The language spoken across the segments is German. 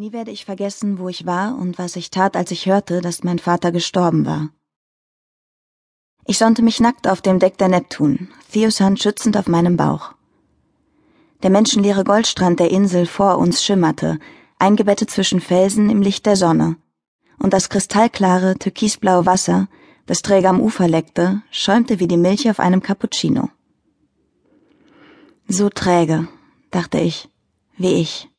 Nie werde ich vergessen, wo ich war und was ich tat, als ich hörte, dass mein Vater gestorben war. Ich sonnte mich nackt auf dem Deck der Neptun, Theos Hand schützend auf meinem Bauch. Der menschenleere Goldstrand der Insel vor uns schimmerte, eingebettet zwischen Felsen im Licht der Sonne, und das kristallklare, türkisblaue Wasser, das träge am Ufer leckte, schäumte wie die Milch auf einem Cappuccino. So träge, dachte ich, wie ich.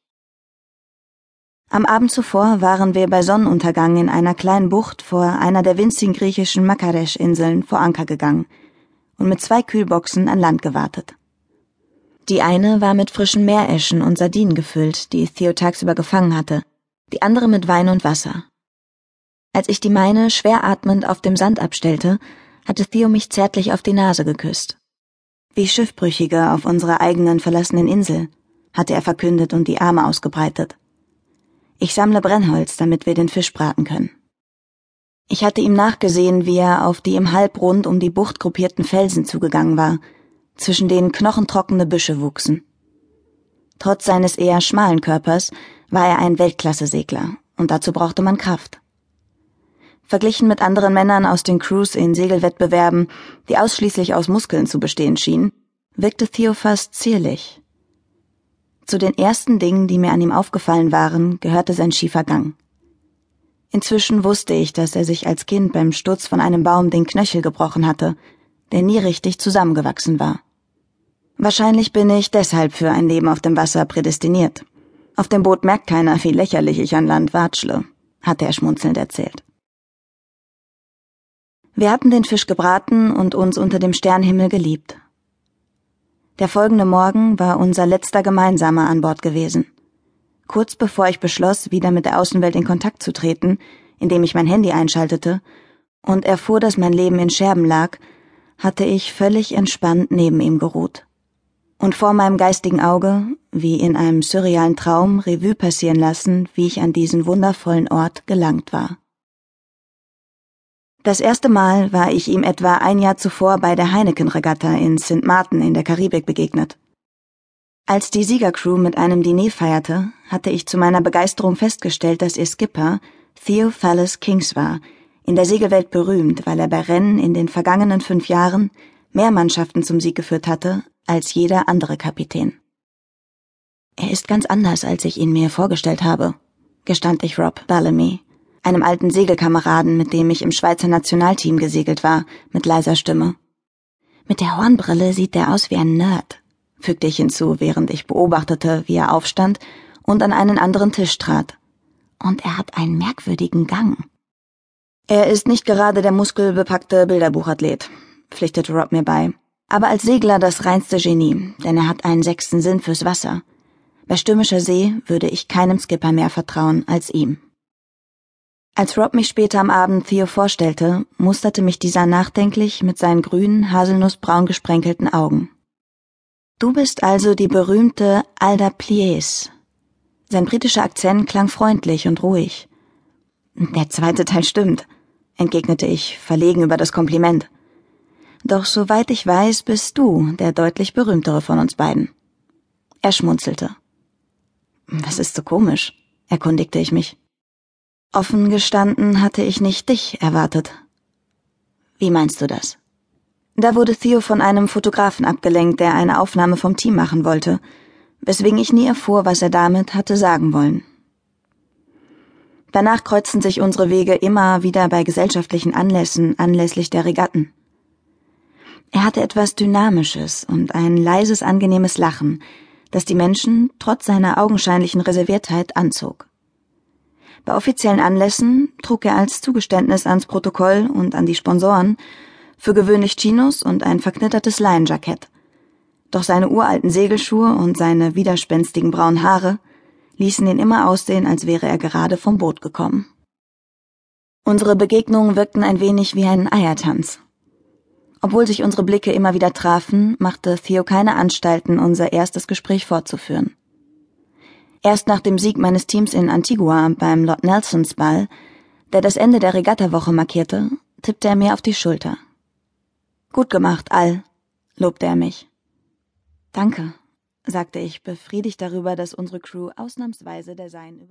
Am Abend zuvor waren wir bei Sonnenuntergang in einer kleinen Bucht vor einer der winzigen griechischen Makaresch-Inseln vor Anker gegangen und mit zwei Kühlboxen an Land gewartet. Die eine war mit frischen Meereschen und Sardinen gefüllt, die Theo tagsüber gefangen hatte, die andere mit Wein und Wasser. Als ich die meine schwer atmend auf dem Sand abstellte, hatte Theo mich zärtlich auf die Nase geküsst. Wie Schiffbrüchige auf unserer eigenen verlassenen Insel, hatte er verkündet und die Arme ausgebreitet. Ich sammle Brennholz, damit wir den Fisch braten können. Ich hatte ihm nachgesehen, wie er auf die im Halbrund um die Bucht gruppierten Felsen zugegangen war, zwischen denen knochentrockene Büsche wuchsen. Trotz seines eher schmalen Körpers war er ein Weltklasse-Segler, und dazu brauchte man Kraft. Verglichen mit anderen Männern aus den Crews in Segelwettbewerben, die ausschließlich aus Muskeln zu bestehen schienen, wirkte Theo fast zierlich, zu den ersten Dingen, die mir an ihm aufgefallen waren, gehörte sein schiefer Gang. Inzwischen wusste ich, dass er sich als Kind beim Sturz von einem Baum den Knöchel gebrochen hatte, der nie richtig zusammengewachsen war. Wahrscheinlich bin ich deshalb für ein Leben auf dem Wasser prädestiniert. Auf dem Boot merkt keiner, wie lächerlich ich an Land watschle, hatte er schmunzelnd erzählt. Wir hatten den Fisch gebraten und uns unter dem Sternhimmel geliebt. Der folgende Morgen war unser letzter gemeinsamer an Bord gewesen. Kurz bevor ich beschloss, wieder mit der Außenwelt in Kontakt zu treten, indem ich mein Handy einschaltete und erfuhr, dass mein Leben in Scherben lag, hatte ich völlig entspannt neben ihm geruht. Und vor meinem geistigen Auge, wie in einem surrealen Traum, Revue passieren lassen, wie ich an diesen wundervollen Ort gelangt war. Das erste Mal war ich ihm etwa ein Jahr zuvor bei der Heineken-Regatta in St. Martin in der Karibik begegnet. Als die Siegercrew mit einem Diner feierte, hatte ich zu meiner Begeisterung festgestellt, dass ihr Skipper Theo Fallis Kings war, in der Segelwelt berühmt, weil er bei Rennen in den vergangenen fünf Jahren mehr Mannschaften zum Sieg geführt hatte als jeder andere Kapitän. Er ist ganz anders, als ich ihn mir vorgestellt habe, gestand ich Rob Bellamy, einem alten Segelkameraden, mit dem ich im Schweizer Nationalteam gesegelt war, mit leiser Stimme. Mit der Hornbrille sieht er aus wie ein Nerd, fügte ich hinzu, während ich beobachtete, wie er aufstand und an einen anderen Tisch trat. Und er hat einen merkwürdigen Gang. Er ist nicht gerade der muskelbepackte Bilderbuchathlet, pflichtete Rob mir bei, aber als Segler das reinste Genie, denn er hat einen sechsten Sinn fürs Wasser. Bei stürmischer See würde ich keinem Skipper mehr vertrauen als ihm. Als Rob mich später am Abend Theo vorstellte, musterte mich dieser nachdenklich mit seinen grünen, haselnussbraun gesprenkelten Augen. Du bist also die berühmte Alda Plies. Sein britischer Akzent klang freundlich und ruhig. Der zweite Teil stimmt, entgegnete ich, verlegen über das Kompliment. Doch soweit ich weiß, bist du der deutlich berühmtere von uns beiden. Er schmunzelte. Was ist so komisch? erkundigte ich mich. Offen gestanden hatte ich nicht dich erwartet. Wie meinst du das? Da wurde Theo von einem Fotografen abgelenkt, der eine Aufnahme vom Team machen wollte, weswegen ich nie erfuhr, was er damit hatte sagen wollen. Danach kreuzten sich unsere Wege immer wieder bei gesellschaftlichen Anlässen anlässlich der Regatten. Er hatte etwas Dynamisches und ein leises, angenehmes Lachen, das die Menschen trotz seiner augenscheinlichen Reserviertheit anzog. Bei offiziellen Anlässen trug er als Zugeständnis ans Protokoll und an die Sponsoren für gewöhnlich Chinos und ein verknittertes Leinenjackett. Doch seine uralten Segelschuhe und seine widerspenstigen braunen Haare ließen ihn immer aussehen, als wäre er gerade vom Boot gekommen. Unsere Begegnungen wirkten ein wenig wie ein Eiertanz. Obwohl sich unsere Blicke immer wieder trafen, machte Theo keine Anstalten, unser erstes Gespräch fortzuführen. Erst nach dem Sieg meines Teams in Antigua beim Lord Nelsons Ball, der das Ende der Regattawoche markierte, tippte er mir auf die Schulter. Gut gemacht, Al, lobte er mich. Danke, sagte ich, befriedigt darüber, dass unsere Crew ausnahmsweise der Sein über